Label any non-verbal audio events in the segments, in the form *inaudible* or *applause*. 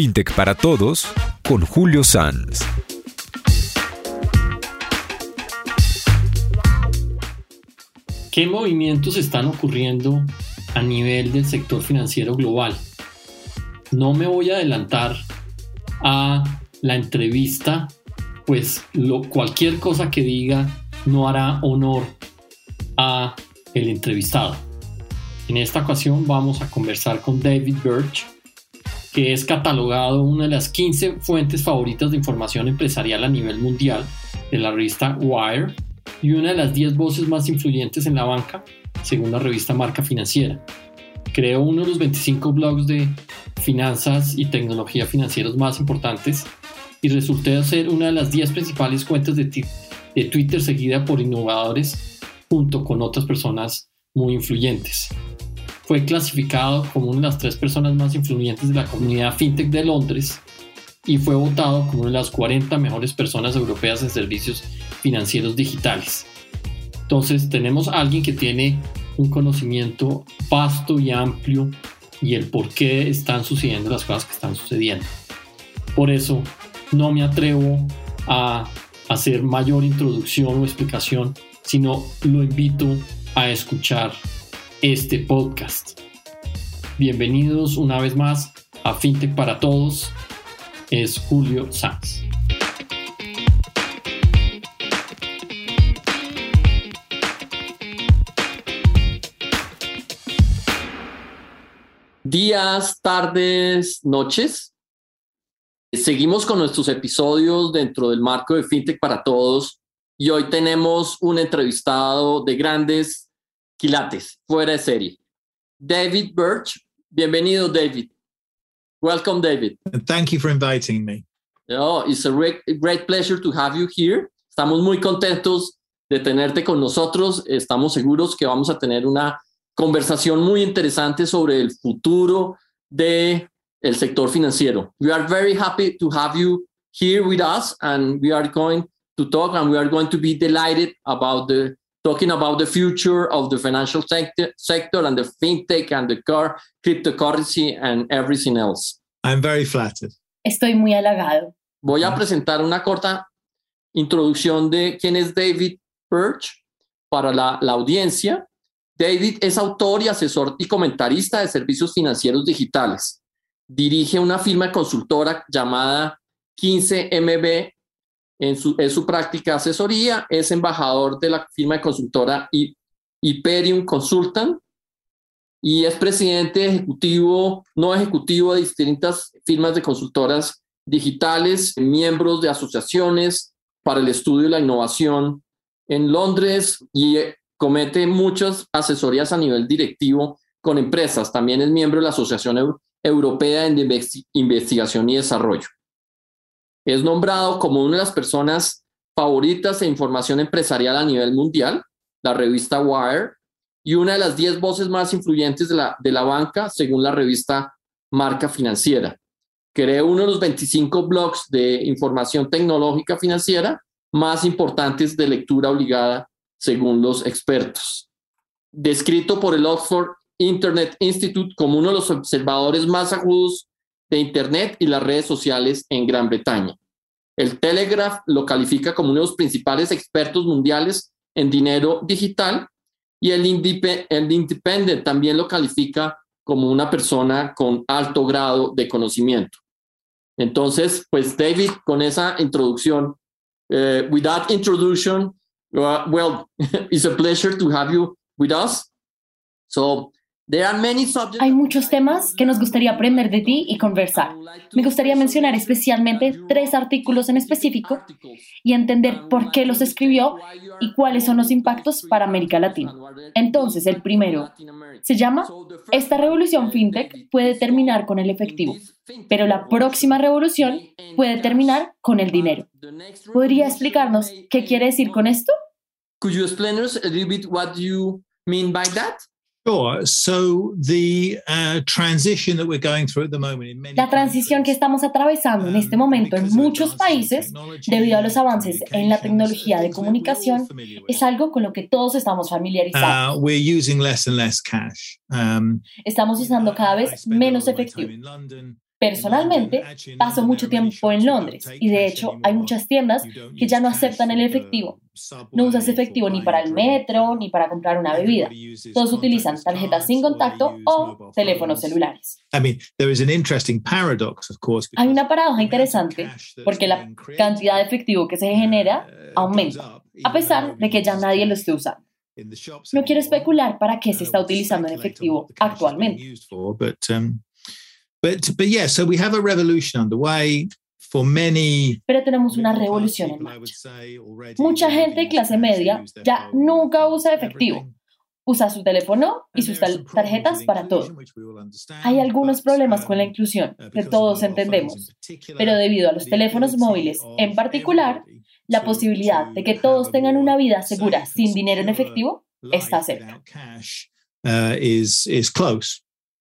FinTech para Todos con Julio Sanz. ¿Qué movimientos están ocurriendo a nivel del sector financiero global? No me voy a adelantar a la entrevista, pues cualquier cosa que diga no hará honor a el entrevistado. En esta ocasión vamos a conversar con David Birch, que es catalogado una de las 15 fuentes favoritas de información empresarial a nivel mundial de la revista Wire y una de las 10 voces más influyentes en la banca, según la revista Marca Financiera. Creó uno de los 25 blogs de finanzas y tecnología financieros más importantes y resultó ser una de las 10 principales cuentas de, de Twitter seguida por innovadores junto con otras personas muy influyentes. Fue clasificado como una de las tres personas más influyentes de la comunidad fintech de Londres y fue votado como una de las 40 mejores personas europeas en servicios financieros digitales. Entonces tenemos a alguien que tiene un conocimiento vasto y amplio y el por qué están sucediendo las cosas que están sucediendo. Por eso no me atrevo a hacer mayor introducción o explicación, sino lo invito a escuchar este podcast. Bienvenidos una vez más a FinTech para Todos. Es Julio Sanz. Días, tardes, noches. Seguimos con nuestros episodios dentro del marco de FinTech para Todos y hoy tenemos un entrevistado de grandes quilates, fuera de serie. David Birch, bienvenido David. Welcome David. Thank you for inviting me. Oh, it's a great, great pleasure to have you here. Estamos muy contentos de tenerte con nosotros. Estamos seguros que vamos a tener una conversación muy interesante sobre el futuro de el sector financiero. We are very happy to have you here with us and we are going to talk and we are going to be delighted about the talking about the future of the financial sector, sector and the fintech and the car cryptocurrency and everything else. I'm very flattered. Estoy muy halagado. Voy a presentar una corta introducción de quién es David Birch para la, la audiencia. David es autor y asesor y comentarista de servicios financieros digitales. Dirige una firma consultora llamada 15MB. En su, práctica asesoría es embajador de la firma de consultora Hyperion Consultant y es presidente ejecutivo, no ejecutivo de distintas firmas de consultoras digitales, miembros de asociaciones para el estudio y la innovación en Londres y comete muchas asesorías a nivel directivo con empresas. También es miembro de la Asociación Europea de Investigación y Desarrollo. Es nombrado como una de las personas favoritas de información empresarial a nivel mundial, la revista Wire, y una de las 10 voces más influyentes de la, de la banca, según la revista Marca Financiera. Creó uno de los 25 blogs de información tecnológica financiera más importantes de lectura obligada según los expertos. Descrito por el Oxford Internet Institute como uno de los observadores más agudos de Internet y las redes sociales en Gran Bretaña. El Telegraph lo califica como uno de los principales expertos mundiales en dinero digital y el, Independent también lo califica como una persona con alto grado de conocimiento. Entonces, pues David, con esa introducción, uh, with that introduction, Uh, well, *laughs* it's a pleasure to have you with us. So, there are many subjects. Hay muchos temas que nos gustaría aprender de ti y conversar. Me gustaría mencionar especialmente tres artículos en específico y entender por qué los escribió y cuáles son los impactos para América Latina. Entonces, el primero se llama Esta revolución fintech puede terminar con el efectivo, pero la próxima revolución puede terminar con el dinero. ¿Podría explicarnos qué quiere decir con esto? Could you explain us a little bit what you mean by that? Sure. So the uh, transition that we're going through at the moment in many La transición que estamos atravesando en este momento en muchos países, debido a los avances en la tecnología de comunicación, es algo con lo que todos estamos familiarizados. Uh, we're using less and less cash. Um, Estamos usando cada vez menos efectivo. Personalmente, paso mucho tiempo en Londres y de hecho hay muchas tiendas que ya no aceptan el efectivo. No usas efectivo ni para el metro ni para comprar una bebida. Todos utilizan tarjetas sin contacto o teléfonos celulares. Hay una paradoja interesante porque la cantidad de efectivo que se genera aumenta, a pesar de que ya nadie lo esté usando. No quiero especular para qué se está utilizando en efectivo actualmente. But, but yeah, so we have a revolution underway. For many, Pero tenemos una revolución en marcha. Mucha gente de clase media ya nunca usa efectivo. Usa su teléfono y sus tarjetas para todo. Hay algunos problemas con la inclusión que todos entendemos, pero debido a los teléfonos móviles en particular, la posibilidad de que todos tengan una vida segura sin dinero en efectivo está cerca.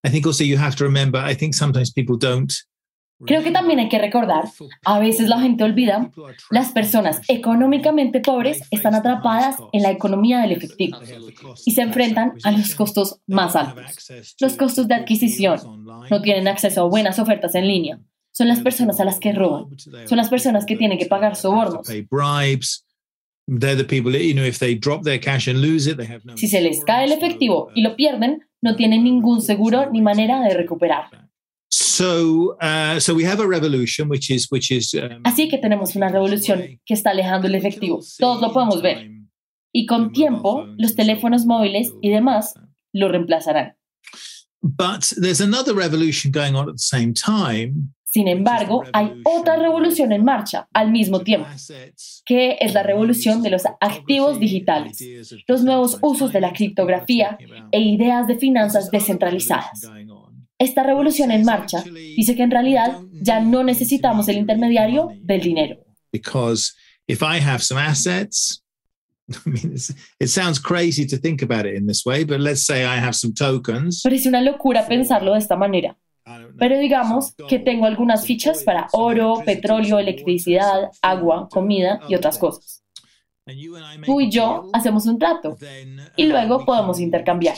I think also you have to remember, I think sometimes people don't Creo que también hay que recordar, a veces la gente olvida, las personas económicamente pobres están atrapadas en la economía del efectivo y se enfrentan a los costos más altos. Los costos de adquisición no tienen acceso a buenas ofertas en línea. Son las personas a las que roban. Son las personas que tienen que pagar sobornos. Si se les cae el efectivo y lo pierden, no tienen ningún seguro ni manera de recuperar. Así que tenemos una revolución que está alejando el efectivo. Todos lo podemos ver. Y con tiempo, los teléfonos móviles y demás lo reemplazarán. Sin embargo, hay otra revolución en marcha al mismo tiempo, que es la revolución de los activos digitales, los nuevos usos de la criptografía e ideas de finanzas descentralizadas. Esta revolución en marcha dice que en realidad ya no necesitamos el intermediario del dinero. Because if I have some assets, *laughs* I mean, it sounds crazy to think about it in this way, but let's say I have some tokens. Parece una locura pensarlo de esta manera. Pero digamos que tengo algunas fichas para oro, petróleo, electricidad, agua, comida y otras cosas. Tú y yo hacemos un trato y luego podemos intercambiar.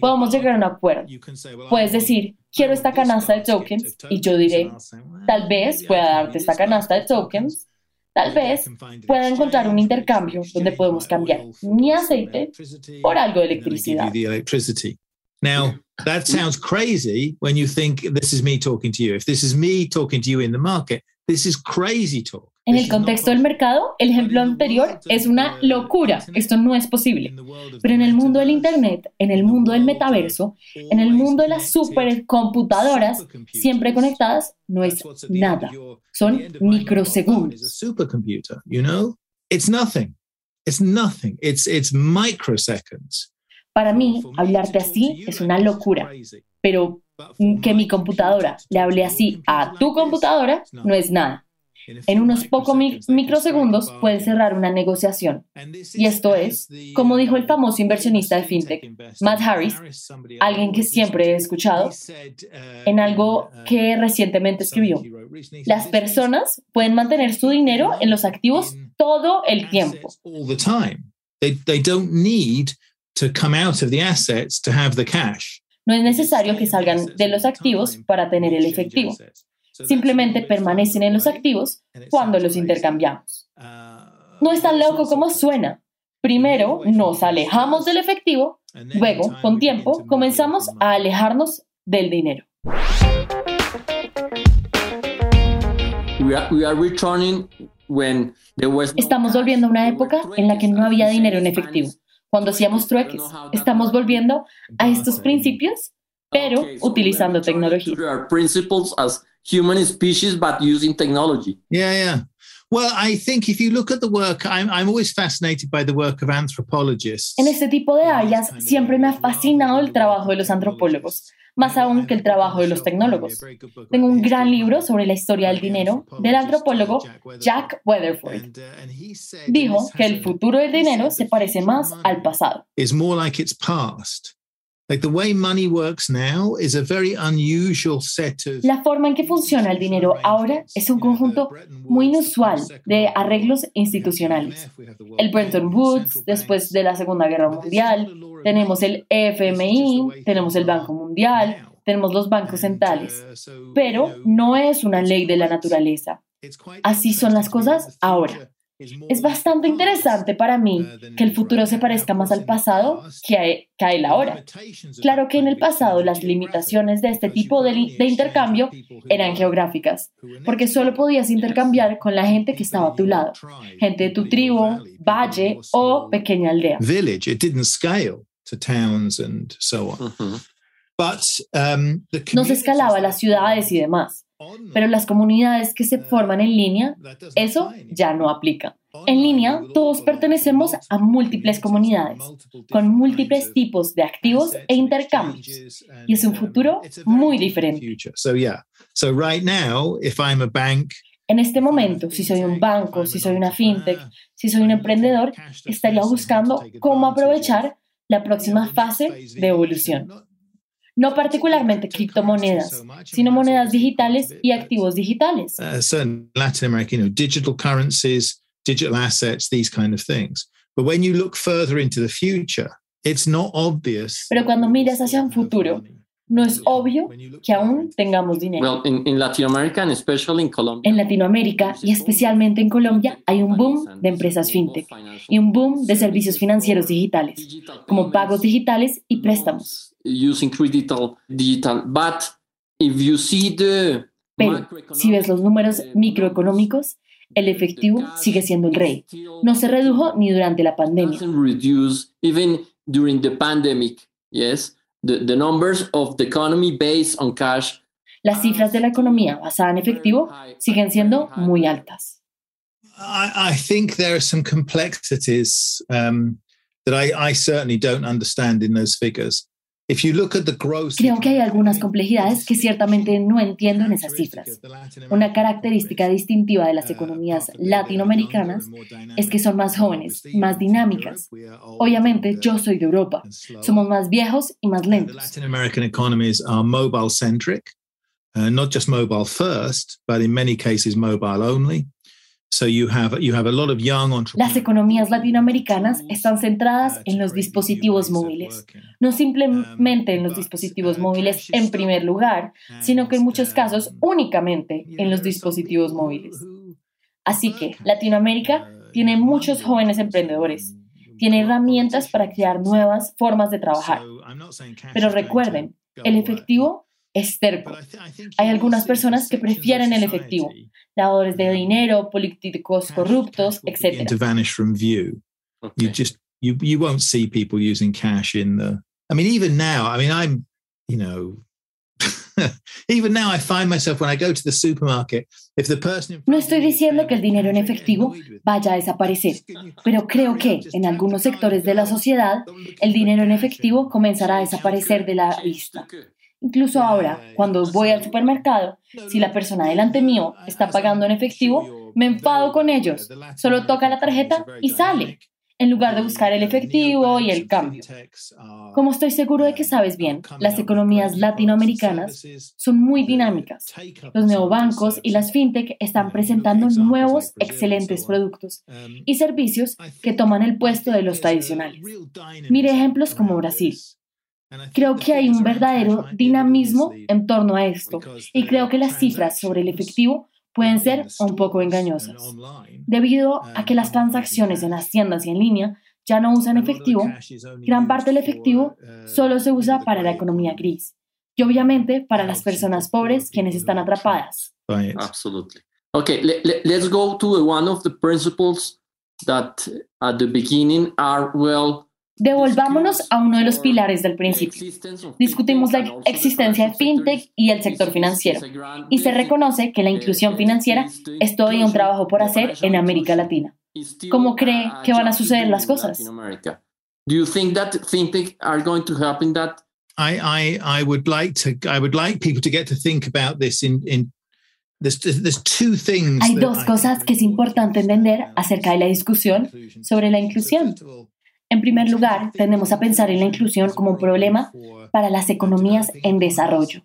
Podemos llegar a un acuerdo. Puedes decir, quiero esta canasta de tokens y yo diré, tal vez pueda darte esta canasta de tokens. Tal vez pueda encontrar un intercambio donde podemos cambiar mi aceite por algo de electricidad. Now, that sounds crazy when you think this is me talking to you. If this is me talking to you in the market, this is crazy talk. En el contexto del mercado, el ejemplo anterior es una locura. Esto no es posible. Pero en el mundo del Internet, en el mundo del metaverso, en el mundo de las supercomputadoras, siempre conectadas, no es nada. Son microsegundos. Supercomputer, you know? It's nothing. It's nothing. It's, it's microseconds. Para mí, hablarte así es una locura. Pero que mi computadora le hable así a tu computadora no es nada. En unos pocos microsegundos puedes cerrar una negociación. Y esto es, como dijo el famoso inversionista de FinTech, Matt Harris, alguien que siempre he escuchado, en algo que recientemente escribió. Las personas pueden mantener su dinero en los activos todo el tiempo. No es necesario que salgan de los activos para tener el efectivo simplemente permanecen en los activos cuando los intercambiamos. No es tan loco como suena. Primero nos alejamos del efectivo, luego, con tiempo, comenzamos a alejarnos del dinero. Estamos volviendo a una época en la que no había dinero en efectivo. Cuando hacíamos trueques, estamos volviendo a estos principios, pero utilizando tecnología human species but using technology. Yeah, yeah. Well, I think if you look at the work, I'm, I'm always fascinated by the work of anthropologists. En este tipo de áreas siempre me ha fascinado el trabajo de los antropólogos, más aún que el trabajo de los tecnólogos. Tengo un gran libro sobre la historia del dinero del antropólogo Jack Weatherford. Dijo que el futuro del dinero se parece más al pasado. La forma en que funciona el dinero ahora es un conjunto muy inusual de arreglos institucionales. El Bretton Woods, después de la Segunda Guerra Mundial, tenemos el FMI, tenemos el Banco Mundial, tenemos los bancos centrales, pero no es una ley de la naturaleza. Así son las cosas ahora. Es bastante interesante para mí que el futuro se parezca más al pasado que a, el ahora. Claro que en el pasado las limitaciones de este tipo de, de, intercambio eran geográficas, porque solo podías intercambiar con la gente que estaba a tu lado, gente de tu tribu, valle o pequeña aldea. Village, it didn't scale to towns and so on. But, um, the no se escalaba a las ciudades y demás. Pero las comunidades que se forman en línea, eso ya no aplica. En línea, todos pertenecemos a múltiples comunidades, con múltiples tipos de activos e intercambios. Y es un futuro muy diferente. En este momento, si soy un banco, si soy una fintech, si soy un emprendedor, estaría buscando cómo aprovechar la próxima fase de evolución no particularmente criptomonedas, sino monedas digitales y activos digitales. Uh, certain Latin America, you know, digital currencies, digital assets, these kind of things. But when you look further into the future, it's not obvious. Pero cuando miras hacia un futuro, no es obvio que aún tengamos dinero. Well, in, in Latin America and especially in Colombia, En Latinoamérica y especialmente en Colombia hay un boom de empresas fintech y un boom de servicios financieros digitales, como pagos digitales y préstamos. Using digital, digital. But if you see the Pero si ves los números microeconómicos, el efectivo sigue siendo el rey. No se redujo ni durante la pandemia. reduce even during the pandemic. Yes, the, the numbers of the economy based on cash. Las cifras de la economía basada en efectivo siguen siendo muy altas. I, I think there are some complexities um, that I, I certainly don't understand in those figures. Creo que hay algunas complejidades que ciertamente no entiendo en esas cifras. Una característica distintiva de las economías latinoamericanas es que son más jóvenes, más dinámicas. Obviamente, yo soy de Europa. Somos más viejos y más lentos. Latin American economies are mobile centric, uh, not just mobile first, but in many cases mobile only. Las economías latinoamericanas están centradas en los dispositivos móviles, no simplemente en los dispositivos móviles en primer lugar, sino que en muchos casos únicamente en los dispositivos móviles. Así que Latinoamérica tiene muchos jóvenes emprendedores, tiene herramientas para crear nuevas formas de trabajar. Pero recuerden, el efectivo es terco. Hay algunas personas que prefieren el efectivo, lavadores de dinero, políticos corruptos, etc. To vanish from view. You just you you won't see people using cash in the. I mean, even now. I mean, I'm you know. *laughs* Even now I find myself when I go to the supermarket, if the person No estoy diciendo que el dinero en efectivo vaya a desaparecer, pero creo que en algunos sectores de la sociedad el dinero en efectivo comenzará a desaparecer de la vista. Incluso ahora, cuando voy al supermercado, si la persona delante mío está pagando en efectivo, me enfado con ellos. Solo toca la tarjeta y sale, en lugar de buscar el efectivo y el cambio. Como estoy seguro de que sabes bien, las economías latinoamericanas son muy dinámicas. Los neobancos y las fintech están presentando nuevos, excelentes productos y servicios que toman el puesto de los tradicionales. Mire ejemplos como Brasil. Creo que hay un verdadero dinamismo en torno a esto y creo que las cifras sobre el efectivo pueden ser un poco engañosas. Debido a que las transacciones en las tiendas y en línea ya no usan efectivo, gran parte del efectivo solo se usa para la economía gris y obviamente para las personas pobres quienes están atrapadas. Absolutely. Okay, let's go to one of the principles that at the beginning are well Devolvámonos a uno de los pilares del principio. Discutimos la existencia de fintech y el sector financiero y se reconoce que la inclusión financiera es todavía un trabajo por hacer en América Latina. ¿Cómo cree que van a suceder las cosas? Do you think that fintech are going to help in that? I, I, I would like to I would like people to get to think about this in, in there's, there's two things Hay dos cosas que es importante entender acerca de la discusión sobre la inclusión. En primer lugar, tendemos a pensar en la inclusión como un problema para las economías en desarrollo.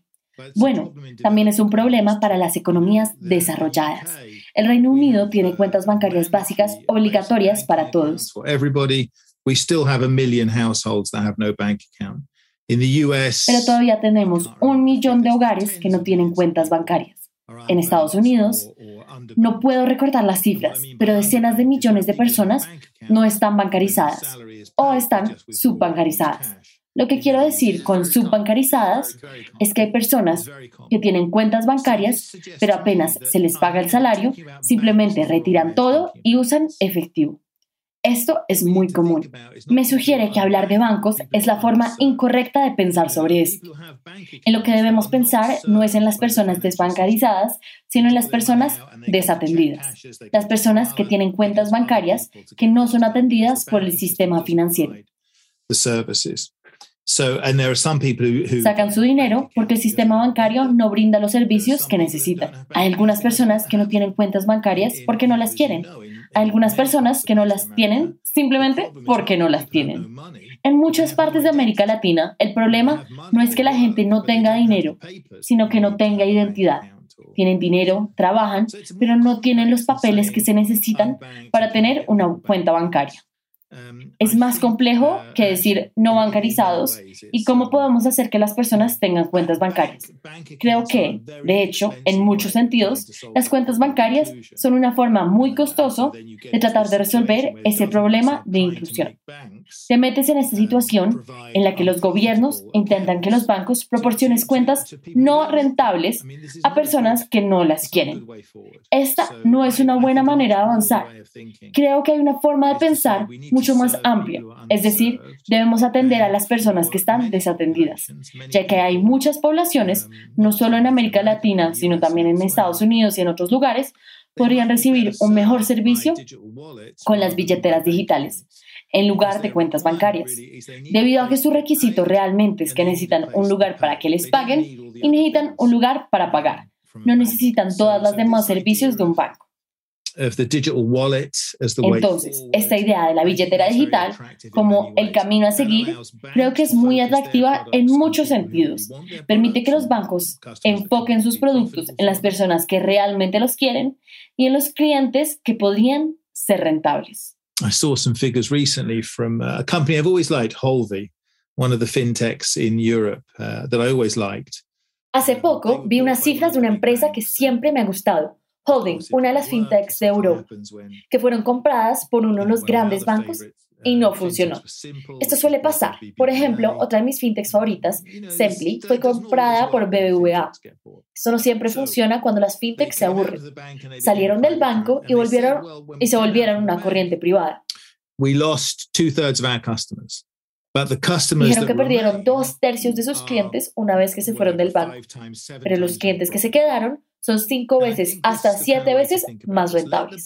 Bueno, también es un problema para las economías desarrolladas. El Reino Unido tiene cuentas bancarias básicas obligatorias para todos. Pero todavía tenemos un millón de hogares que no tienen cuentas bancarias. En Estados Unidos, no puedo recordar las cifras, pero decenas de millones de personas no están bancarizadas o están subbancarizadas. Lo que quiero decir con subbancarizadas es que hay personas que tienen cuentas bancarias, pero apenas se les paga el salario, simplemente retiran todo y usan efectivo. Esto es muy común. Me sugiere que hablar de bancos es la forma incorrecta de pensar sobre esto. En lo que debemos pensar no es en las personas desbancarizadas, sino en las personas desatendidas, las personas que tienen cuentas bancarias que no son atendidas por el sistema financiero. Sacan su dinero porque el sistema bancario no brinda los servicios que necesitan. Hay algunas personas que no tienen cuentas bancarias porque no las quieren. Hay algunas personas que no las tienen simplemente porque no las tienen. En muchas partes de América Latina, el problema no es que la gente no tenga dinero, sino que no tenga identidad. Tienen dinero, trabajan, pero no tienen los papeles que se necesitan para tener una cuenta bancaria. Es más complejo que decir no bancarizados y cómo podemos hacer que las personas tengan cuentas bancarias. Creo que, de hecho, en muchos sentidos, las cuentas bancarias son una forma muy costosa de tratar de resolver ese problema de inclusión. Te metes en esta situación en la que los gobiernos intentan que los bancos proporcionen cuentas no rentables a personas que no las quieren. Esta no es una buena manera de avanzar. Creo que hay una forma de pensar mucho más amplia, es decir, debemos atender a las personas que están desatendidas, ya que hay muchas poblaciones, no solo en América Latina, sino también en Estados Unidos y en otros lugares, podrían recibir un mejor servicio con las billeteras digitales en lugar de cuentas bancarias, debido a que su requisito realmente es que necesitan un lugar para que les paguen y necesitan un lugar para pagar. No necesitan todas las demás servicios de un banco. Entonces, esta idea de la billetera digital como el camino a seguir creo que es muy atractiva en muchos sentidos. Permite que los bancos enfoquen sus productos en las personas que realmente los quieren y en los clientes que podrían ser rentables. I saw some figures recently from uh, a company I've always liked, Holvi, one of the fintechs in Europe uh, that I always liked. Hace poco vi unas cifras de una empresa que siempre me ha gustado, Holding, una de las fintechs de Europa, que fueron compradas por uno de los grandes bancos y no funcionó. Esto suele pasar. Por ejemplo, otra de mis fintechs favoritas, Simply, fue comprada por BBVA. Esto no siempre funciona cuando las fintechs se aburren. Salieron del banco y, volvieron, y se volvieron una corriente privada. Dijeron que perdieron dos tercios de sus clientes una vez que se fueron del banco. Pero los clientes que se quedaron son cinco veces hasta siete veces más rentables.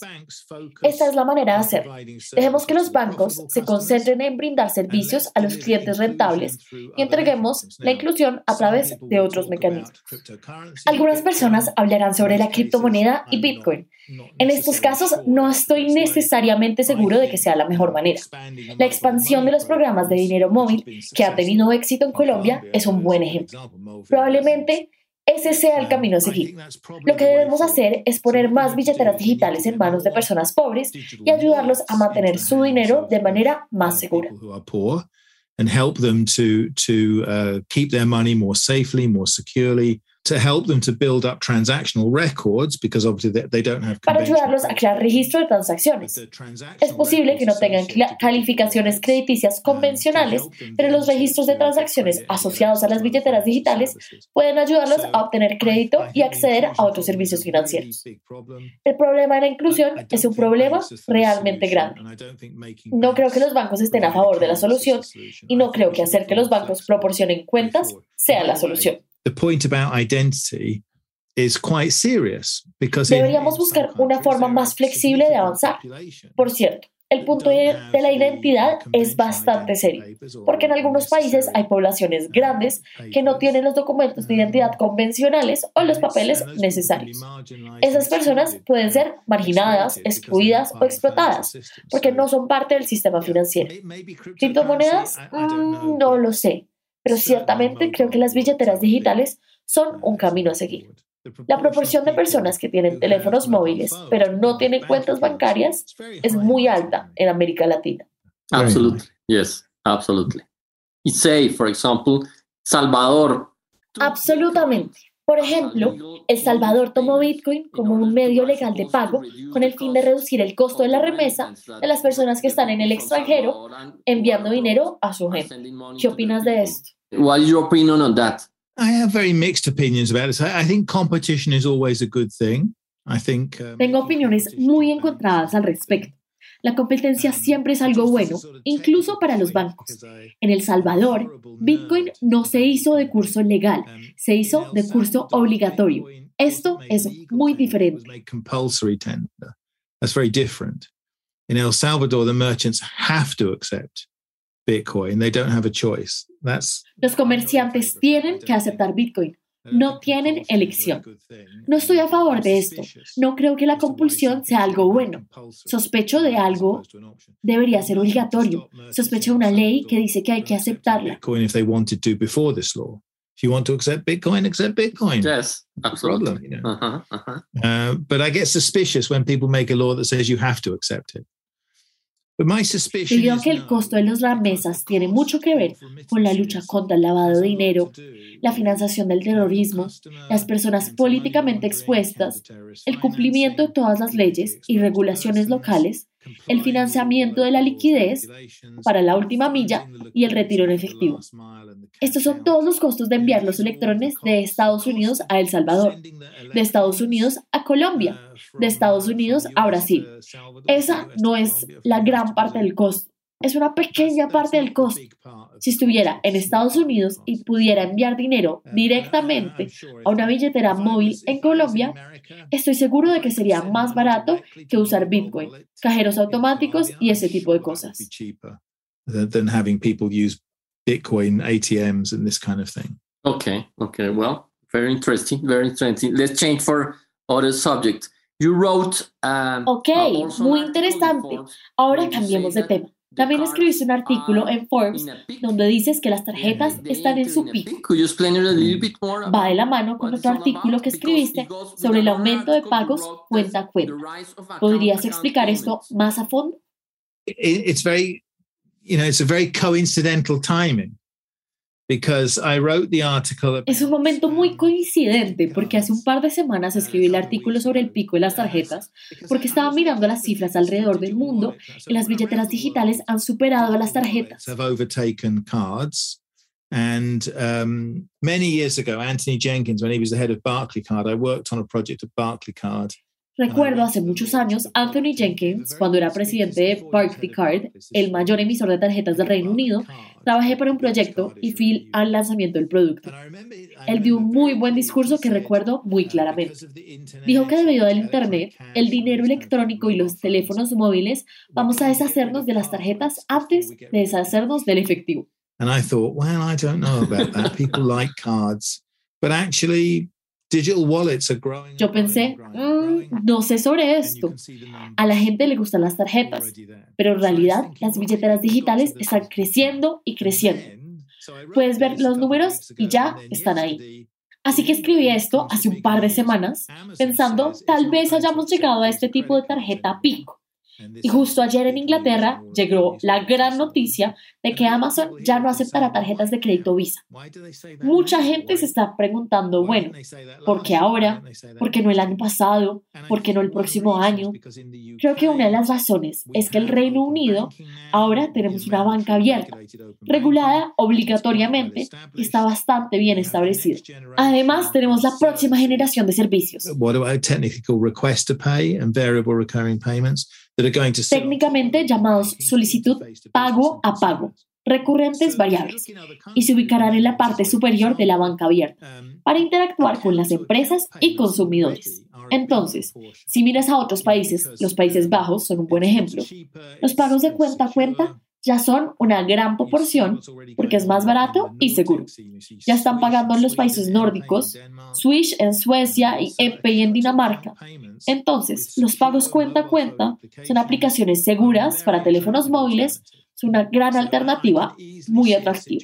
Esta es la manera de hacerlo. Dejemos que los bancos se concentren en brindar servicios a los clientes rentables y entreguemos la inclusión a través de otros mecanismos. Algunas personas hablarán sobre la criptomoneda y Bitcoin. En estos casos no estoy necesariamente seguro de que sea la mejor manera. La expansión de los programas de dinero móvil que ha tenido éxito en Colombia es un buen ejemplo. Probablemente ese sea el camino a seguir. Lo que debemos hacer es poner más billeteras digitales en manos de personas pobres y ayudarlos a mantener su dinero de manera más segura. and help them to to uh, keep their money more safely, more securely, to help them to build up transactional records because obviously they, they don't have para ayudarlos a crear registro de transacciones. Es posible que no tengan calificaciones crediticias convencionales, pero los registros de transacciones asociados a las billeteras digitales pueden ayudarlos a obtener crédito y acceder a otros servicios financieros. El problema de la inclusión es un problema realmente grande. No creo que los bancos estén a favor de la solución y no creo que hacer que los bancos proporcionen cuentas sea la solución. Deberíamos buscar una forma más flexible de avanzar. Por cierto, el punto de, la identidad es bastante serio, porque en algunos países hay poblaciones grandes que no tienen los documentos de identidad convencionales o los papeles necesarios. Esas personas pueden ser marginadas, excluidas o explotadas, porque no son parte del sistema financiero. ¿Criptomonedas? Mm, no lo sé pero ciertamente creo que las billeteras digitales son un camino a seguir. La proporción de personas que tienen teléfonos móviles pero no tienen cuentas bancarias es muy alta en América Latina. Absolutely. Yes, absolutely. is safe. For example, Salvador. Absolutamente. Por ejemplo, El Salvador tomó Bitcoin como un medio legal de pago con el fin de reducir el costo de la remesa de las personas que están en el extranjero enviando dinero a su gente. ¿Qué opinas de esto? What is your opinion on that? I have very mixed opinions about this. I, I think competition is always a good thing. I think, um, Tengo opiniones muy encontradas al respecto. La competencia siempre es algo bueno, incluso para los bancos. En El Salvador, Bitcoin no se hizo de curso legal, se hizo de curso obligatorio. Esto es muy diferente. In El Salvador, the merchants have to accept Bitcoin. They don't have a choice. That's Los comerciantes tienen que aceptar Bitcoin. No tienen elección. No estoy a favor de esto. No creo que la compulsión sea algo bueno. Sospecho de algo debería ser obligatorio. Sospecho de una ley que dice que hay que aceptarla. Bitcoin if they wanted to before this law. If you want to accept Bitcoin, accept Bitcoin. Yes, absolutely. problem, you know. Uh-huh, uh-huh. Uh, but I get suspicious when people make a law that says you have to accept it. Is que el costo de las remesas tiene mucho que ver con la lucha contra el lavado de dinero, la financiación del terrorismo, las personas políticamente expuestas, el cumplimiento de todas las leyes y regulaciones locales, el financiamiento de la liquidez para la última milla y el retiro en efectivo. Estos son todos los costos de enviar los electrones de Estados Unidos a El Salvador, de Estados Unidos a Colombia, de Estados Unidos a Brasil. Esa no es la gran parte del costo, es una pequeña parte del costo. Si estuviera en Estados Unidos y pudiera enviar dinero directamente a una billetera móvil en Colombia, estoy seguro de que sería más barato que usar Bitcoin, cajeros automáticos y ese tipo de cosas. cheaper than, than having people use Bitcoin ATMs and this kind of thing. Okay, okay. Well, very interesting, very interesting. Let's change for other subject. You wrote. Um, Ok, uh, muy interesante. Ahora cambiemos de tema. También escribiste un artículo en Forbes donde dices que las tarjetas están en su pico. Va de la mano con otro artículo que escribiste sobre el aumento de pagos cuenta a cuenta. ¿Podrías explicar esto más a fondo? It, it's very, you know, it's a very coincidental timing because I wrote the article. Es un momento muy coincidente porque hace un par de semanas escribí el artículo sobre el pico de las tarjetas porque estaba mirando las cifras alrededor del mundo y las billeteras digitales han superado a las tarjetas. Have overtaken cards. And um, many years ago, Anthony Jenkins, when he was the head of Barclaycard, I worked on a project at Barclaycard. Recuerdo hace muchos años Anthony Jenkins, cuando era presidente de Barclaycard, el mayor emisor de tarjetas del Reino Unido, trabajé para un proyecto y fui al lanzamiento del producto. Él dio un muy buen discurso que recuerdo muy claramente. Dijo que debido al Internet, el dinero electrónico y los teléfonos móviles, vamos a deshacernos de las tarjetas antes de deshacernos del efectivo. And I thought, well, I don't know about that. People like cards, but actually, digital wallets are growing. Yo pensé, "Mm, no sé sobre esto. A la gente le gustan las tarjetas, pero en realidad las billeteras digitales están creciendo y creciendo. Puedes ver los números y ya están ahí. Así que escribí esto hace un par de semanas, pensando tal vez hayamos llegado a este tipo de tarjeta pico. Y justo ayer en Inglaterra llegó la gran noticia de que Amazon ya no aceptará tarjetas de crédito Visa. Mucha gente se está preguntando, bueno, ¿por qué ahora? ¿Por qué no el año pasado? ¿Por qué no el próximo año? Creo que una de las razones es que el Reino Unido ahora tenemos una banca abierta, regulada obligatoriamente y está bastante bien establecida. Además, tenemos la próxima generación de servicios, What about technically called request to pay and variable recurring payments that are going to sit on técnicamente llamados solicitud pago a pago, recurrentes variables, y se ubicarán en la parte superior de la banca abierta para interactuar con las empresas y consumidores. Entonces, si miras a otros países, los Países Bajos son un buen ejemplo, los pagos de cuenta a cuenta ya son una gran proporción porque es más barato y seguro. Ya están pagando en los países nórdicos, Swish en Suecia y MPay en Dinamarca. Entonces, los pagos cuenta a cuenta son aplicaciones seguras para teléfonos móviles, es una gran alternativa muy atractiva.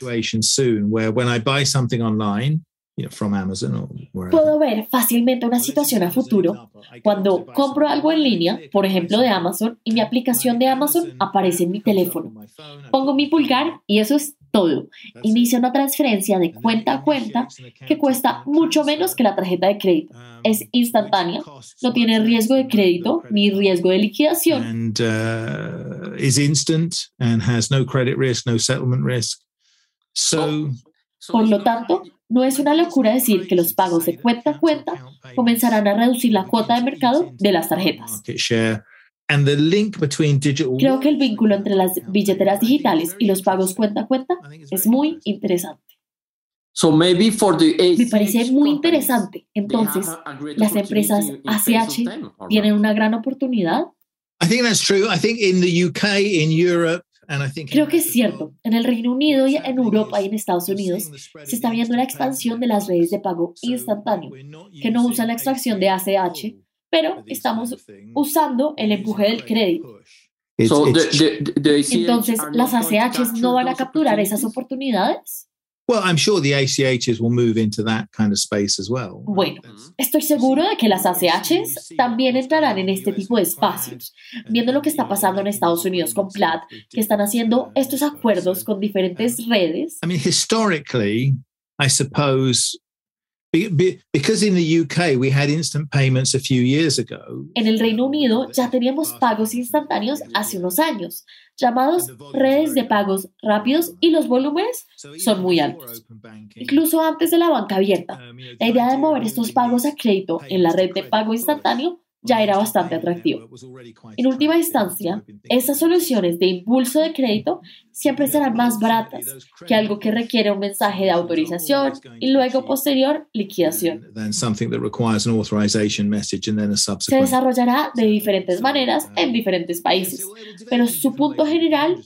Puedo ver fácilmente una situación a futuro cuando compro algo en línea, por ejemplo de Amazon, y mi aplicación de Amazon aparece en mi teléfono. Pongo mi pulgar y eso es todo. Inicio una transferencia de cuenta a cuenta que cuesta mucho menos que la tarjeta de crédito. Es instantánea, no tiene riesgo de crédito ni riesgo de liquidación. And is instant and has no credit risk, no settlement risk. So, por lo tanto, no es una locura decir que los pagos de cuenta a cuenta comenzarán a reducir la cuota de mercado de las tarjetas. Creo que el vínculo entre las billeteras digitales y los pagos cuenta a cuenta es muy interesante. Me parece muy interesante. Entonces, las empresas ACH tienen una gran oportunidad. Creo que es cierto. En el Reino Unido y en Europa y en Estados Unidos se está viendo la expansión de las redes de pago instantáneo, que no usan la extracción de ACH, pero estamos usando el empuje del crédito. Entonces, ¿las ACH no van a capturar esas oportunidades? Bueno, estoy seguro de que las ACHs también entrarán en este tipo de espacios, viendo lo que está pasando en Estados Unidos con Plaid, que están haciendo estos acuerdos con diferentes redes. I mean, historically, I suppose Because in the UK we had instant payments a few years ago. En el Reino Unido ya teníamos pagos instantáneos hace unos años, llamados redes de pagos rápidos y los volúmenes son muy altos. Incluso antes de la banca abierta, la idea de mover estos pagos a crédito en la red de pago instantáneo ya era bastante atractivo. En última instancia, estas soluciones de impulso de crédito siempre serán más baratas que algo que requiere un mensaje de autorización y luego posterior liquidación. Se desarrollará de diferentes maneras en diferentes países, pero su punto general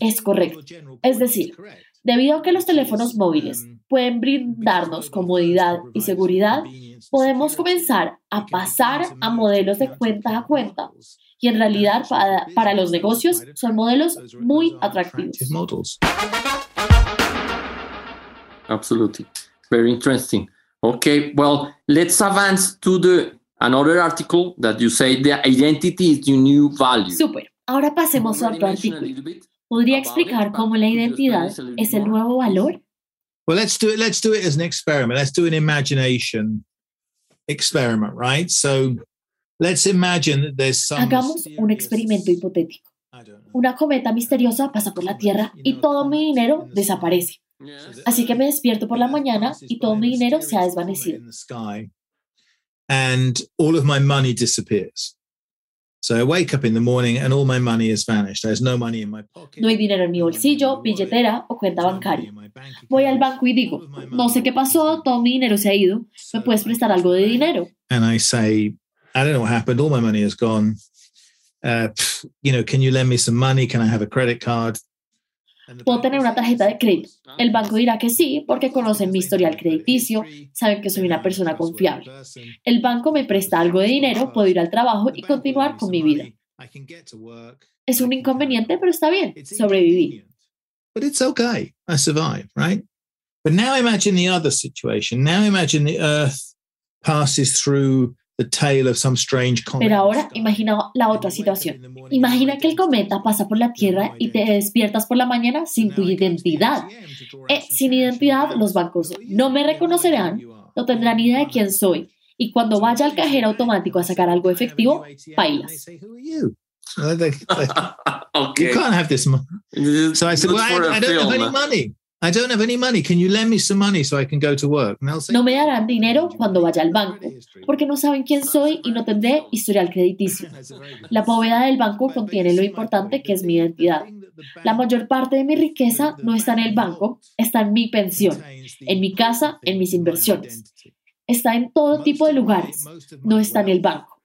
es correcto. Es decir, debido a que los teléfonos móviles pueden brindarnos comodidad y seguridad, podemos comenzar a pasar a modelos de cuenta a cuenta. Y en realidad para, para los negocios son modelos muy atractivos. Absolutely. Very interesting. Okay, well, let's advance to the another article that you say the identity is the new value. Super. Ahora pasemos a otro artículo. ¿Podría explicar cómo la identidad es el nuevo valor? Well, let's do it. Let's do it as an experiment. Let's do an imagination experiment, right? So let's imagine that there's some. Hagamos un experimento hipotético. Una cometa misteriosa pasa por la Tierra y todo mi dinero desaparece. Así que me despierto por la mañana y todo mi dinero se ha desvanecido. And all of my money disappears. So I wake up in the morning and all my money has vanished. There's no money in my pocket. No hay dinero en mi bolsillo, billetera o cuenta bancaria. Voy al banco y digo, no sé qué pasó, todo mi dinero se ha ido. ¿Me puedes prestar algo de dinero? And I say, I don't know what happened. All my money is gone. Uh, you know, can you lend me some money? Can I have a credit card? Puedo tener una tarjeta de crédito. El banco dirá que sí porque conocen mi historial crediticio, saben que soy una persona confiable. El banco me presta algo de dinero, puedo ir al trabajo y continuar con mi vida. Es un inconveniente, pero está bien, sobreviví. But it's okay, I survived, right? But now imagine the other situation. Now imagine the earth passes through pero ahora imagina la otra situación. Imagina que el cometa pasa por la Tierra y te despiertas por la mañana sin tu identidad. Eh, sin identidad, los bancos no me reconocerán, no tendrán idea de quién soy. Y cuando vaya al cajero automático a sacar algo efectivo, bailas. *laughs* okay. You can't have this money. So I said, well, I, I don't have any money. I don't have any money. Can you lend me some money so I can go to work? no me darán dinero cuando vaya al banco, porque no saben quién soy y no tendré historial crediticio. La bóveda del banco contiene lo importante que es mi identidad. La mayor parte de mi riqueza no está en el banco, está en mi pensión, en mi casa, en mis inversiones. Está en todo tipo de lugares, no está en el banco.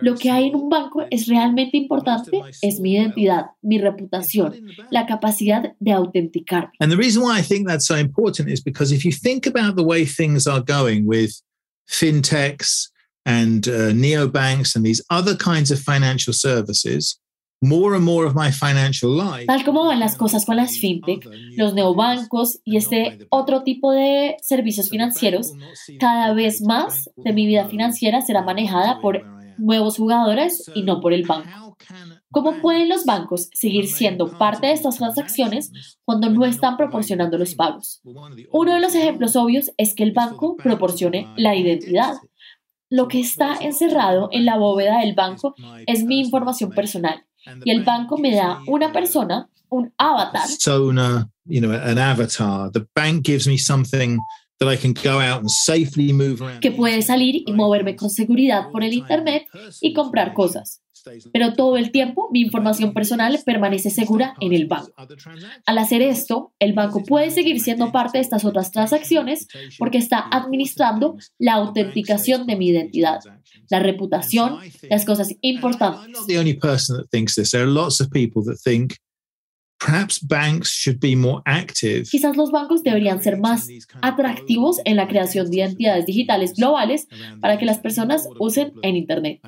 Lo que hay en un banco es realmente importante, es mi identidad, mi reputación, la capacidad de autenticarme. And the reason why I think that's so important is because if you think about the way things are going with fintechs and uh, neobanks and these other kinds of financial services, more and more of my financial life. Tal como van las cosas con las fintech, los neobancos y este otro tipo de servicios financieros, cada vez más de mi vida financiera será manejada por nuevos jugadores y no por el banco. ¿Cómo pueden los bancos seguir siendo parte de estas transacciones cuando no están proporcionando los pagos? Uno de los ejemplos obvios es que el banco proporcione la identidad. Lo que está encerrado en la bóveda del banco es mi información personal y el banco me da una persona, un avatar. Persona, you know, an avatar. The bank gives me something that I can go out and safely move around. que puede salir y moverme con seguridad por el Internet y comprar cosas. Pero todo el tiempo mi información personal permanece segura en el banco. Al hacer esto, el banco puede seguir siendo parte de estas otras transacciones porque está administrando la autenticación de mi identidad, la reputación, las cosas importantes. Perhaps banks should be more active. Quizás los bancos deberían ser más atractivos en la creación de identidades digitales globales para que las personas usen en Internet.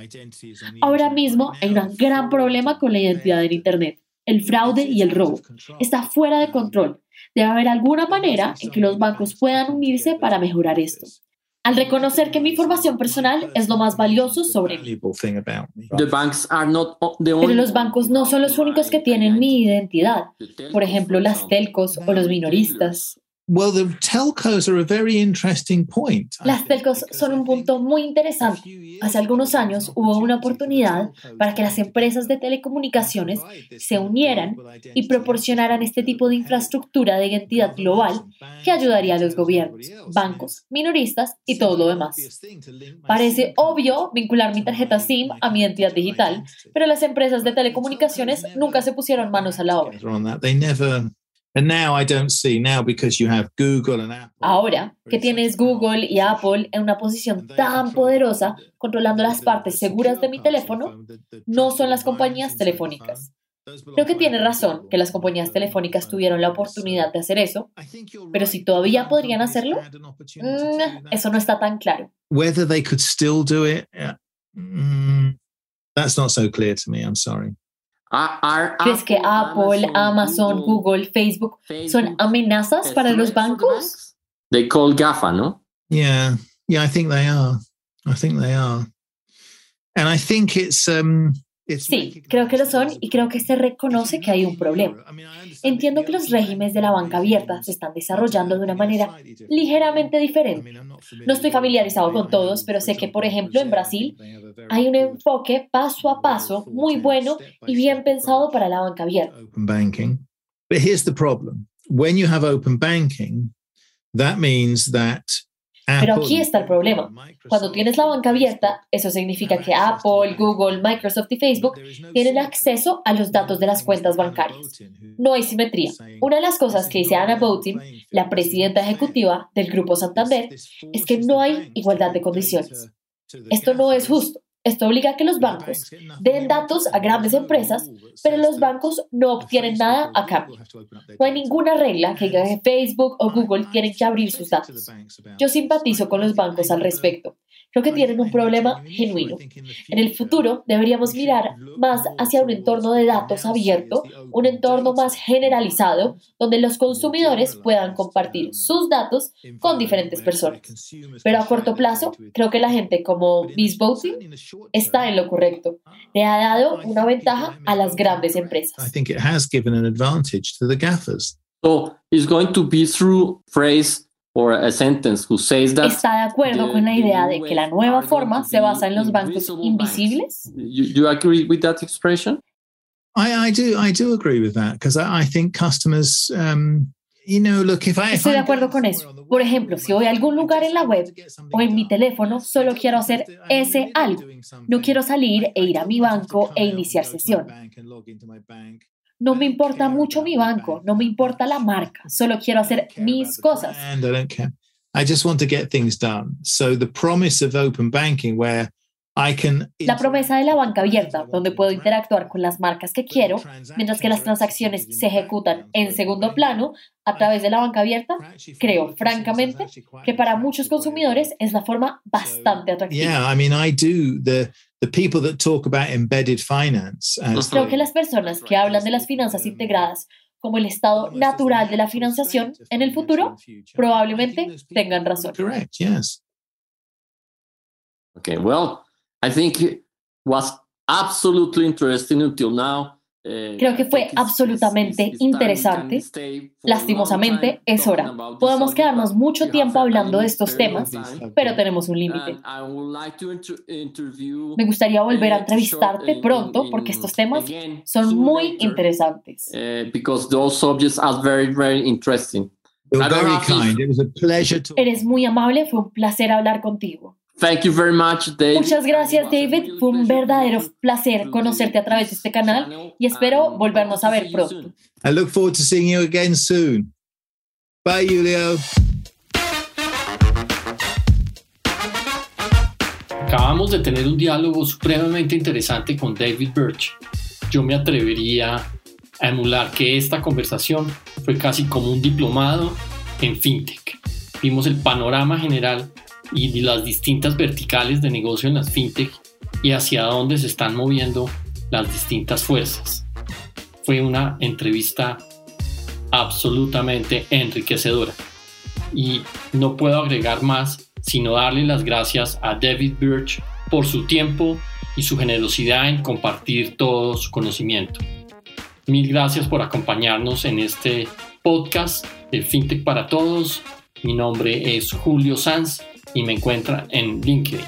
Ahora mismo hay un gran problema con la identidad en Internet. El fraude y el robo. Está fuera de control. Debe haber alguna manera en que los bancos puedan unirse para mejorar esto. Al reconocer que mi información personal es lo más valioso sobre mí. Pero los bancos no son los únicos que tienen mi identidad. Por ejemplo, las telcos o los minoristas. Well, the telcos are a very interesting point. Las telcos son un punto muy interesante. Hace algunos años hubo una oportunidad para que las empresas de telecomunicaciones se unieran y proporcionaran este tipo de infraestructura de identidad global que ayudaría a los gobiernos, bancos, minoristas y todo lo demás. Parece obvio vincular mi tarjeta SIM a mi identidad digital, pero las empresas de telecomunicaciones nunca se pusieron manos a la obra. On that. They never, and now I don't see now because you have Google and Apple. Ahora que tienes Google y Apple en una posición tan poderosa controlando las partes seguras de mi teléfono, no son las compañías telefónicas. Creo que tiene razón que las compañías telefónicas tuvieron la oportunidad de hacer eso, pero si todavía podrían hacerlo, mm, eso no está tan claro. Whether they could still do it, uh, mm, that's not so clear to me. I'm sorry. Are- are ¿Crees que Apple, Amazon, Google, Facebook son amenazas para los bancos? They call GAFA, ¿no? Yeah, yeah, I think they are. I think they are, and I think it's um, it's Sí, creo que lo son y creo que se reconoce que hay un problema. Entiendo que los regímenes de la banca abierta se están desarrollando de una manera ligeramente diferente. No estoy familiarizado con todos, pero sé que, por ejemplo, en Brasil hay un enfoque paso a paso muy bueno y bien pensado para la banca abierta. But here's the problem: when you have open banking, that means that. Pero Apple, aquí está el problema. Cuando tienes la banca abierta, eso significa que Apple, Google, Microsoft y Facebook tienen acceso a los datos de las cuentas bancarias. No hay simetría. Una de las cosas que dice Anna Botin, la presidenta ejecutiva del Grupo Santander, es que no hay igualdad de condiciones. Esto no es justo. Esto obliga a que los bancos den datos a grandes empresas, pero los bancos no obtienen nada a cambio. No hay ninguna regla que diga que Facebook o Google tienen que abrir sus datos. Yo simpatizo con los bancos al respecto. Creo que tienen un problema genuino. En el futuro deberíamos mirar más hacia un entorno de datos abierto, un entorno más generalizado, donde los consumidores puedan compartir sus datos con diferentes personas. Pero a corto plazo, creo que la gente como Miss Voting está en lo correcto. Le ha dado una ventaja a las grandes I empresas. think it has given an advantage to the gaffers. So it's going to be through phrase or a sentence who says that. ¿Está de acuerdo con la idea de que la nueva forma se basa en los bancos invisibles? You, you agree with that expression? I, I do, I do agree with that because I, I think customers, um, you know, look, if I Estoy de acuerdo con eso. Por ejemplo, si voy a algún lugar en la web o en mi teléfono, solo quiero hacer ese algo. No quiero salir e ir a mi banco e iniciar sesión. No me importa mucho mi banco, no me importa la marca, solo quiero hacer mis cosas. And I don't care. I just want to get things done. So the promise of open banking, where I can La promesa de la banca abierta, donde puedo interactuar con las marcas que quiero, mientras que las transacciones se ejecutan en segundo plano a través de la banca abierta, creo francamente que para muchos consumidores es la forma bastante atractiva. The the people that talk about embedded finance as Creo que las personas que hablan de las finanzas integradas como el estado natural de la financiación en el futuro probablemente tengan razón. correct. Yes. Okay, well, I think it was absolutely interesting until now. Eh, Creo que fue absolutamente interesante. Lastimosamente, es hora. Podemos quedarnos mucho tiempo hablando de estos temas, pero tenemos un límite. Me gustaría volver a entrevistarte pronto porque estos temas son muy interesantes. Eh, because those subjects are very, very interesting. You're I don't very know if- kind. It was a pleasure to Eres muy amable, fue un placer hablar contigo. Thank you very much, David. Muchas gracias, David. Fue un verdadero placer conocerte a través de este canal y espero volvernos a ver pronto. I look forward to seeing you again soon. Bye, Julio. Acabamos de tener un diálogo supremamente interesante con David Birch. Yo me atrevería a emular que esta conversación fue casi como un diplomado en fintech. Vimos el panorama general y las distintas verticales de negocio en las fintech y hacia dónde se están moviendo las distintas fuerzas. Fue una entrevista absolutamente enriquecedora y no puedo agregar más sino darle las gracias a David Birch por su tiempo y su generosidad en compartir todo su conocimiento. Mil gracias por acompañarnos en este podcast de FinTech para Todos. Mi nombre es Julio Sanz y me encuentran en LinkedIn.